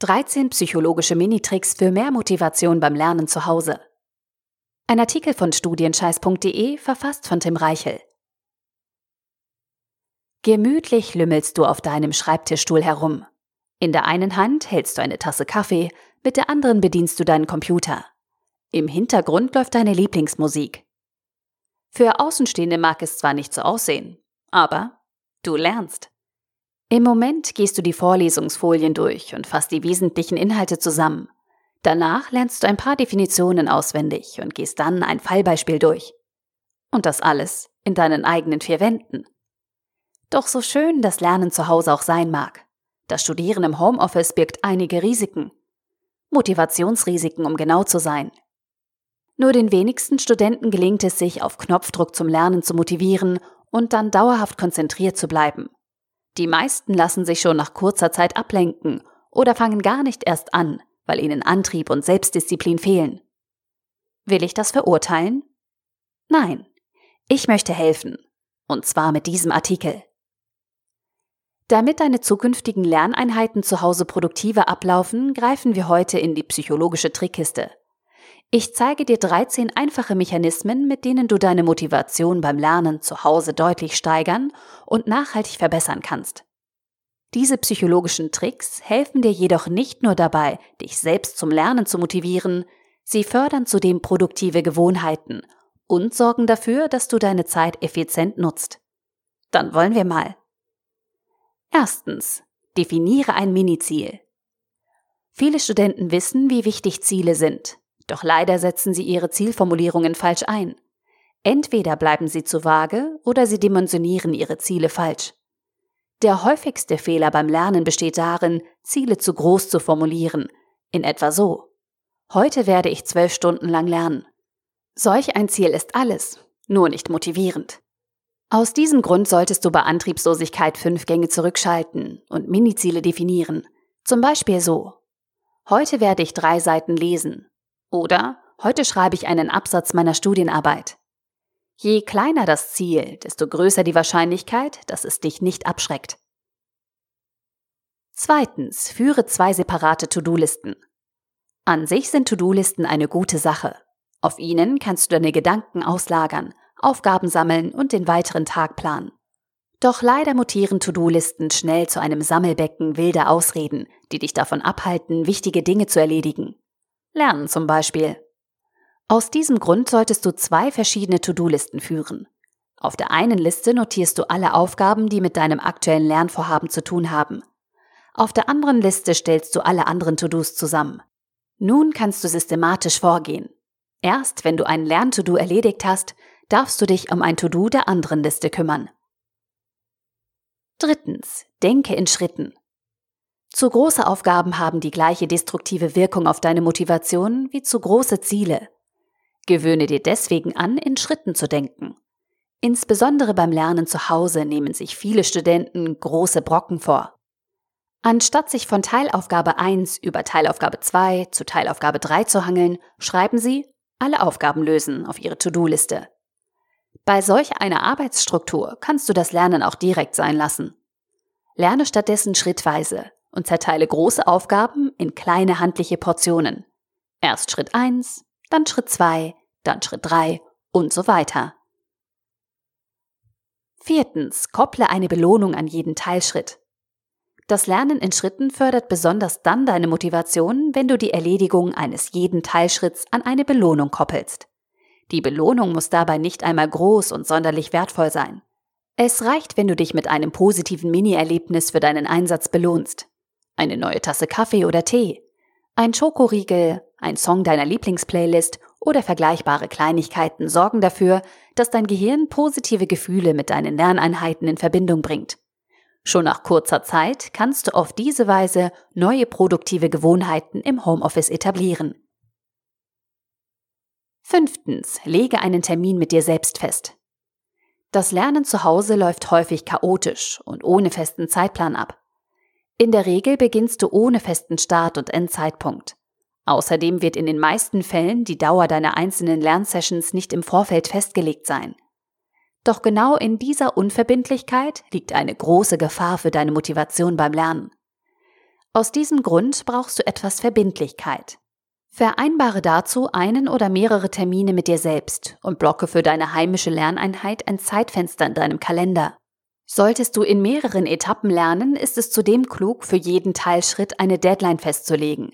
13 psychologische Minitricks für mehr Motivation beim Lernen zu Hause. Ein Artikel von studienscheiß.de verfasst von Tim Reichel. Gemütlich lümmelst du auf deinem Schreibtischstuhl herum. In der einen Hand hältst du eine Tasse Kaffee, mit der anderen bedienst du deinen Computer. Im Hintergrund läuft deine Lieblingsmusik. Für Außenstehende mag es zwar nicht so aussehen, aber du lernst. Im Moment gehst du die Vorlesungsfolien durch und fasst die wesentlichen Inhalte zusammen. Danach lernst du ein paar Definitionen auswendig und gehst dann ein Fallbeispiel durch. Und das alles in deinen eigenen vier Wänden. Doch so schön das Lernen zu Hause auch sein mag, das Studieren im Homeoffice birgt einige Risiken. Motivationsrisiken, um genau zu sein. Nur den wenigsten Studenten gelingt es sich, auf Knopfdruck zum Lernen zu motivieren und dann dauerhaft konzentriert zu bleiben. Die meisten lassen sich schon nach kurzer Zeit ablenken oder fangen gar nicht erst an, weil ihnen Antrieb und Selbstdisziplin fehlen. Will ich das verurteilen? Nein, ich möchte helfen. Und zwar mit diesem Artikel. Damit deine zukünftigen Lerneinheiten zu Hause produktiver ablaufen, greifen wir heute in die psychologische Trickkiste. Ich zeige dir 13 einfache Mechanismen, mit denen du deine Motivation beim Lernen zu Hause deutlich steigern und nachhaltig verbessern kannst. Diese psychologischen Tricks helfen dir jedoch nicht nur dabei, dich selbst zum Lernen zu motivieren, sie fördern zudem produktive Gewohnheiten und sorgen dafür, dass du deine Zeit effizient nutzt. Dann wollen wir mal. Erstens. Definiere ein Miniziel. Viele Studenten wissen, wie wichtig Ziele sind, doch leider setzen sie ihre Zielformulierungen falsch ein. Entweder bleiben sie zu vage oder sie dimensionieren ihre Ziele falsch. Der häufigste Fehler beim Lernen besteht darin, Ziele zu groß zu formulieren, in etwa so. Heute werde ich zwölf Stunden lang lernen. Solch ein Ziel ist alles, nur nicht motivierend. Aus diesem Grund solltest du bei Antriebslosigkeit fünf Gänge zurückschalten und Miniziele definieren. Zum Beispiel so. Heute werde ich drei Seiten lesen oder heute schreibe ich einen Absatz meiner Studienarbeit. Je kleiner das Ziel, desto größer die Wahrscheinlichkeit, dass es dich nicht abschreckt. Zweitens, führe zwei separate To-Do-Listen. An sich sind To-Do-Listen eine gute Sache. Auf ihnen kannst du deine Gedanken auslagern, Aufgaben sammeln und den weiteren Tag planen. Doch leider mutieren To-Do-Listen schnell zu einem Sammelbecken wilder Ausreden, die dich davon abhalten, wichtige Dinge zu erledigen. Lernen zum Beispiel. Aus diesem Grund solltest du zwei verschiedene To-Do-Listen führen. Auf der einen Liste notierst du alle Aufgaben, die mit deinem aktuellen Lernvorhaben zu tun haben. Auf der anderen Liste stellst du alle anderen To-Dos zusammen. Nun kannst du systematisch vorgehen. Erst wenn du ein Lern-To-Do erledigt hast, darfst du dich um ein To-Do der anderen Liste kümmern. Drittens, denke in Schritten. Zu große Aufgaben haben die gleiche destruktive Wirkung auf deine Motivation wie zu große Ziele. Gewöhne dir deswegen an, in Schritten zu denken. Insbesondere beim Lernen zu Hause nehmen sich viele Studenten große Brocken vor. Anstatt sich von Teilaufgabe 1 über Teilaufgabe 2 zu Teilaufgabe 3 zu hangeln, schreiben Sie alle Aufgaben lösen auf Ihre To-Do-Liste. Bei solch einer Arbeitsstruktur kannst du das Lernen auch direkt sein lassen. Lerne stattdessen schrittweise, und zerteile große Aufgaben in kleine handliche Portionen. Erst Schritt 1, dann Schritt 2, dann Schritt 3 und so weiter. Viertens, kopple eine Belohnung an jeden Teilschritt. Das Lernen in Schritten fördert besonders dann deine Motivation, wenn du die Erledigung eines jeden Teilschritts an eine Belohnung koppelst. Die Belohnung muss dabei nicht einmal groß und sonderlich wertvoll sein. Es reicht, wenn du dich mit einem positiven Mini-Erlebnis für deinen Einsatz belohnst eine neue Tasse Kaffee oder Tee, ein Schokoriegel, ein Song deiner Lieblingsplaylist oder vergleichbare Kleinigkeiten sorgen dafür, dass dein Gehirn positive Gefühle mit deinen Lerneinheiten in Verbindung bringt. Schon nach kurzer Zeit kannst du auf diese Weise neue produktive Gewohnheiten im Homeoffice etablieren. Fünftens, lege einen Termin mit dir selbst fest. Das Lernen zu Hause läuft häufig chaotisch und ohne festen Zeitplan ab. In der Regel beginnst du ohne festen Start- und Endzeitpunkt. Außerdem wird in den meisten Fällen die Dauer deiner einzelnen Lernsessions nicht im Vorfeld festgelegt sein. Doch genau in dieser Unverbindlichkeit liegt eine große Gefahr für deine Motivation beim Lernen. Aus diesem Grund brauchst du etwas Verbindlichkeit. Vereinbare dazu einen oder mehrere Termine mit dir selbst und blocke für deine heimische Lerneinheit ein Zeitfenster in deinem Kalender. Solltest du in mehreren Etappen lernen, ist es zudem klug, für jeden Teilschritt eine Deadline festzulegen.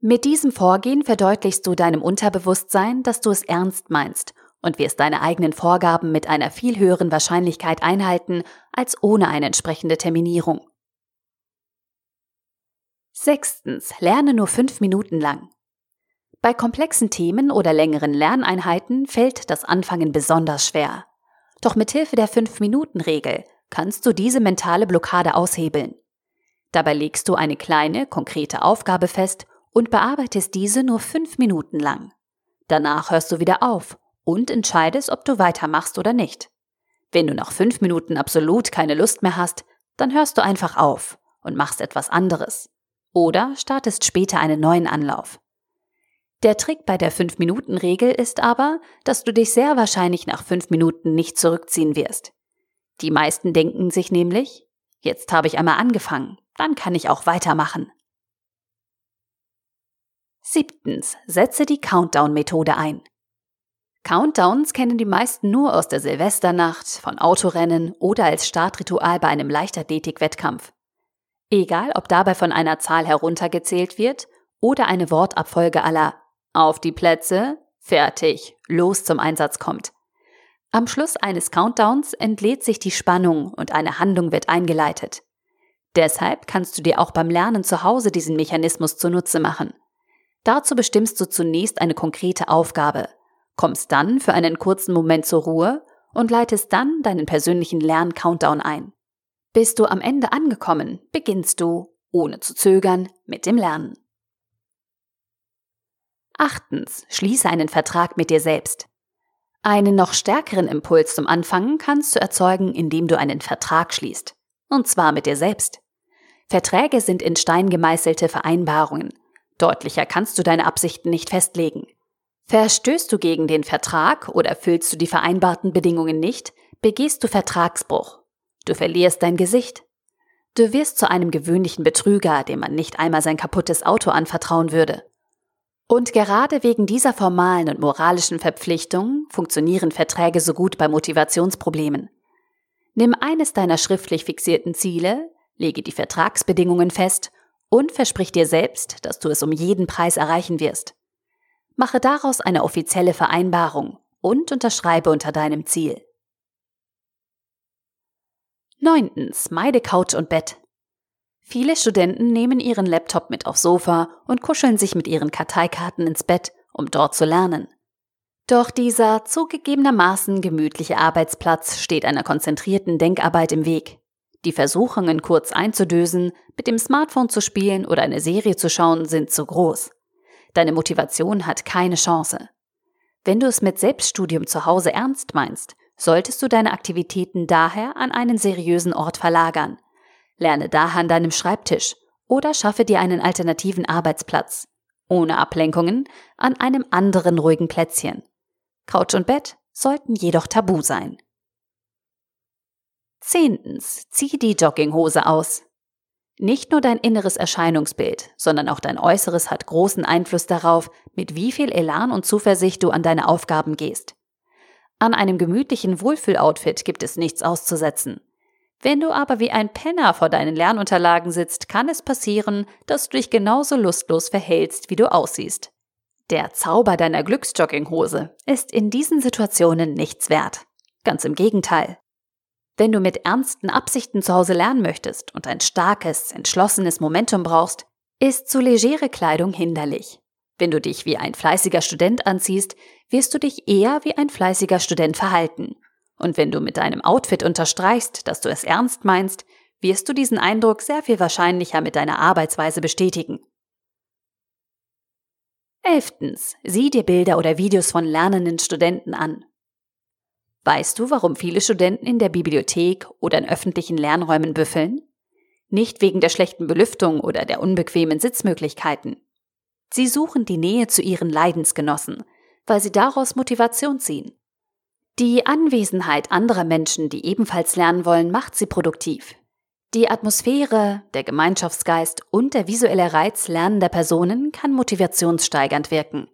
Mit diesem Vorgehen verdeutlichst du deinem Unterbewusstsein, dass du es ernst meinst und wirst deine eigenen Vorgaben mit einer viel höheren Wahrscheinlichkeit einhalten als ohne eine entsprechende Terminierung. Sechstens, lerne nur fünf Minuten lang. Bei komplexen Themen oder längeren Lerneinheiten fällt das Anfangen besonders schwer. Doch mit Hilfe der Fünf-Minuten-Regel kannst du diese mentale Blockade aushebeln. Dabei legst du eine kleine, konkrete Aufgabe fest und bearbeitest diese nur fünf Minuten lang. Danach hörst du wieder auf und entscheidest, ob du weitermachst oder nicht. Wenn du nach fünf Minuten absolut keine Lust mehr hast, dann hörst du einfach auf und machst etwas anderes. Oder startest später einen neuen Anlauf. Der Trick bei der 5-Minuten-Regel ist aber, dass du dich sehr wahrscheinlich nach 5 Minuten nicht zurückziehen wirst. Die meisten denken sich nämlich, jetzt habe ich einmal angefangen, dann kann ich auch weitermachen. Siebtens, setze die Countdown-Methode ein. Countdowns kennen die meisten nur aus der Silvesternacht, von Autorennen oder als Startritual bei einem Leichtathletik-Wettkampf. Egal, ob dabei von einer Zahl heruntergezählt wird oder eine Wortabfolge aller Auf die Plätze, fertig, los zum Einsatz kommt. Am Schluss eines Countdowns entlädt sich die Spannung und eine Handlung wird eingeleitet. Deshalb kannst du dir auch beim Lernen zu Hause diesen Mechanismus zunutze machen. Dazu bestimmst du zunächst eine konkrete Aufgabe, kommst dann für einen kurzen Moment zur Ruhe und leitest dann deinen persönlichen Lern-Countdown ein. Bist du am Ende angekommen, beginnst du, ohne zu zögern, mit dem Lernen. Achtens, schließe einen Vertrag mit dir selbst. Einen noch stärkeren Impuls zum Anfangen kannst du erzeugen, indem du einen Vertrag schließt. Und zwar mit dir selbst. Verträge sind in Stein gemeißelte Vereinbarungen. Deutlicher kannst du deine Absichten nicht festlegen. Verstößt du gegen den Vertrag oder erfüllst du die vereinbarten Bedingungen nicht, begehst du Vertragsbruch. Du verlierst dein Gesicht. Du wirst zu einem gewöhnlichen Betrüger, dem man nicht einmal sein kaputtes Auto anvertrauen würde. Und gerade wegen dieser formalen und moralischen Verpflichtungen funktionieren Verträge so gut bei Motivationsproblemen. Nimm eines deiner schriftlich fixierten Ziele, lege die Vertragsbedingungen fest und versprich dir selbst, dass du es um jeden Preis erreichen wirst. Mache daraus eine offizielle Vereinbarung und unterschreibe unter deinem Ziel. Neuntens, meide Couch und Bett. Viele Studenten nehmen ihren Laptop mit aufs Sofa und kuscheln sich mit ihren Karteikarten ins Bett, um dort zu lernen. Doch dieser zugegebenermaßen gemütliche Arbeitsplatz steht einer konzentrierten Denkarbeit im Weg. Die Versuchungen, kurz einzudösen, mit dem Smartphone zu spielen oder eine Serie zu schauen, sind zu groß. Deine Motivation hat keine Chance. Wenn du es mit Selbststudium zu Hause ernst meinst, solltest du deine Aktivitäten daher an einen seriösen Ort verlagern – Lerne daher an deinem Schreibtisch oder schaffe dir einen alternativen Arbeitsplatz. Ohne Ablenkungen an einem anderen ruhigen Plätzchen. Couch und Bett sollten jedoch tabu sein. Zehntens, zieh die Jogginghose aus. Nicht nur dein inneres Erscheinungsbild, sondern auch dein Äußeres hat großen Einfluss darauf, mit wie viel Elan und Zuversicht du an deine Aufgaben gehst. An einem gemütlichen Wohlfühloutfit gibt es nichts auszusetzen. Wenn du aber wie ein Penner vor deinen Lernunterlagen sitzt, kann es passieren, dass du dich genauso lustlos verhältst, wie du aussiehst. Der Zauber deiner Glücksjogginghose ist in diesen Situationen nichts wert. Ganz im Gegenteil. Wenn du mit ernsten Absichten zu Hause lernen möchtest und ein starkes, entschlossenes Momentum brauchst, ist zu legere Kleidung hinderlich. Wenn du dich wie ein fleißiger Student anziehst, wirst du dich eher wie ein fleißiger Student verhalten und wenn du mit deinem Outfit unterstreichst, dass du es ernst meinst, wirst du diesen Eindruck sehr viel wahrscheinlicher mit deiner Arbeitsweise bestätigen. Elftens. Sieh dir Bilder oder Videos von lernenden Studenten an. Weißt du, warum viele Studenten in der Bibliothek oder in öffentlichen Lernräumen büffeln? Nicht wegen der schlechten Belüftung oder der unbequemen Sitzmöglichkeiten. Sie suchen die Nähe zu ihren Leidensgenossen, weil sie daraus Motivation ziehen. Die Anwesenheit anderer Menschen, die ebenfalls lernen wollen, macht sie produktiv. Die Atmosphäre, der Gemeinschaftsgeist und der visuelle Reiz lernender Personen kann motivationssteigernd wirken.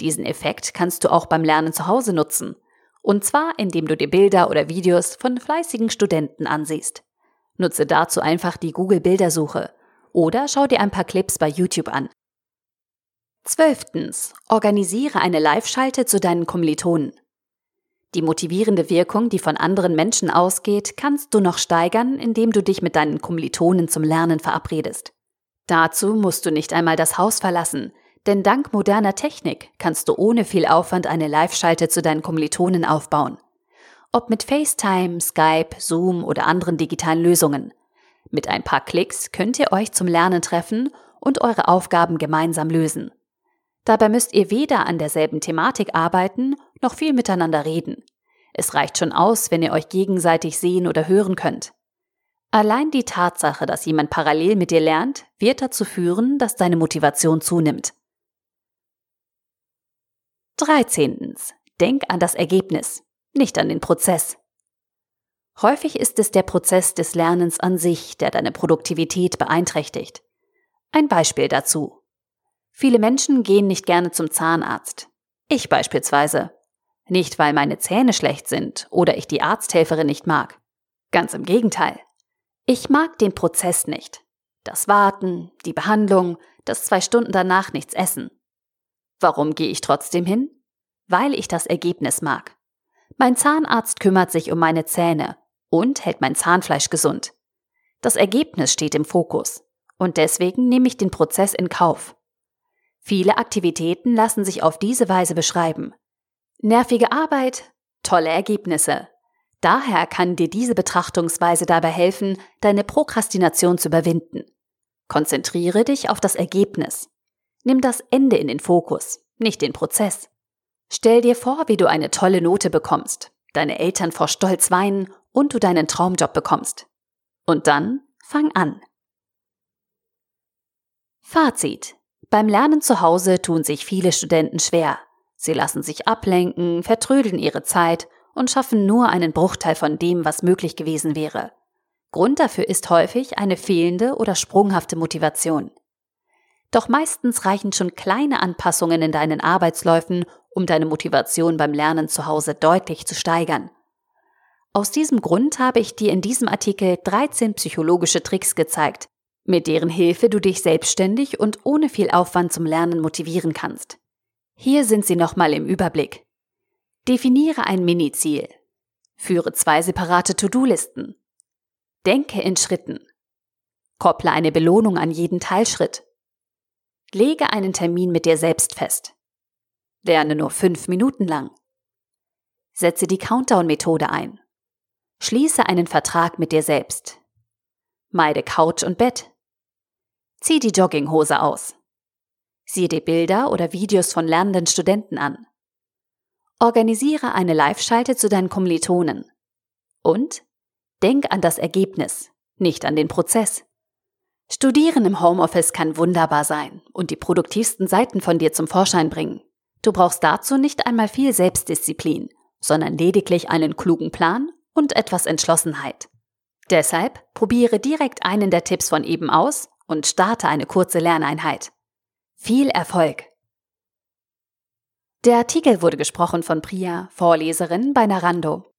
Diesen Effekt kannst du auch beim Lernen zu Hause nutzen. Und zwar, indem du dir Bilder oder Videos von fleißigen Studenten ansiehst. Nutze dazu einfach die Google-Bildersuche oder schau dir ein paar Clips bei YouTube an. Zwölftens. Organisiere eine Live-Schalte zu deinen Kommilitonen. Die motivierende Wirkung, die von anderen Menschen ausgeht, kannst du noch steigern, indem du dich mit deinen Kommilitonen zum Lernen verabredest. Dazu musst du nicht einmal das Haus verlassen, denn dank moderner Technik kannst du ohne viel Aufwand eine Live-Schalte zu deinen Kommilitonen aufbauen. Ob mit FaceTime, Skype, Zoom oder anderen digitalen Lösungen. Mit ein paar Klicks könnt ihr euch zum Lernen treffen und eure Aufgaben gemeinsam lösen. Dabei müsst ihr weder an derselben Thematik arbeiten, noch viel miteinander reden. Es reicht schon aus, wenn ihr euch gegenseitig sehen oder hören könnt. Allein die Tatsache, dass jemand parallel mit dir lernt, wird dazu führen, dass deine Motivation zunimmt. 13. Denk an das Ergebnis, nicht an den Prozess. Häufig ist es der Prozess des Lernens an sich, der deine Produktivität beeinträchtigt. Ein Beispiel dazu. Viele Menschen gehen nicht gerne zum Zahnarzt. Ich beispielsweise. Nicht, weil meine Zähne schlecht sind oder ich die Arzthelferin nicht mag. Ganz im Gegenteil. Ich mag den Prozess nicht. Das Warten, die Behandlung, das zwei Stunden danach nichts essen. Warum gehe ich trotzdem hin? Weil ich das Ergebnis mag. Mein Zahnarzt kümmert sich um meine Zähne und hält mein Zahnfleisch gesund. Das Ergebnis steht im Fokus und deswegen nehme ich den Prozess in Kauf. Viele Aktivitäten lassen sich auf diese Weise beschreiben. Nervige Arbeit, tolle Ergebnisse. Daher kann dir diese Betrachtungsweise dabei helfen, deine Prokrastination zu überwinden. Konzentriere dich auf das Ergebnis. Nimm das Ende in den Fokus, nicht den Prozess. Stell dir vor, wie du eine tolle Note bekommst, deine Eltern vor Stolz weinen und du deinen Traumjob bekommst. Und dann fang an. Fazit. Beim Lernen zu Hause tun sich viele Studenten schwer. Sie lassen sich ablenken, vertrödeln ihre Zeit und schaffen nur einen Bruchteil von dem, was möglich gewesen wäre. Grund dafür ist häufig eine fehlende oder sprunghafte Motivation. Doch meistens reichen schon kleine Anpassungen in deinen Arbeitsläufen, um deine Motivation beim Lernen zu Hause deutlich zu steigern. Aus diesem Grund habe ich dir in diesem Artikel 13 psychologische Tricks gezeigt, mit deren Hilfe du dich selbstständig und ohne viel Aufwand zum Lernen motivieren kannst. Hier sind sie nochmal im Überblick. Definiere ein Mini-Ziel. Führe zwei separate To-Do-Listen. Denke in Schritten. Kopple eine Belohnung an jeden Teilschritt. Lege einen Termin mit dir selbst fest. Lerne nur fünf Minuten lang. Setze die Countdown-Methode ein. Schließe einen Vertrag mit dir selbst. Meide Couch und Bett. Zieh die Jogginghose aus. Sieh dir Bilder oder Videos von lernenden Studenten an. Organisiere eine Live-Schalte zu deinen Kommilitonen. Und denk an das Ergebnis, nicht an den Prozess. Studieren im Homeoffice kann wunderbar sein und die produktivsten Seiten von dir zum Vorschein bringen. Du brauchst dazu nicht einmal viel Selbstdisziplin, sondern lediglich einen klugen Plan und etwas Entschlossenheit. Deshalb probiere direkt einen der Tipps von eben aus und starte eine kurze Lerneinheit. Viel Erfolg! Der Artikel wurde gesprochen von Priya, Vorleserin bei Narando.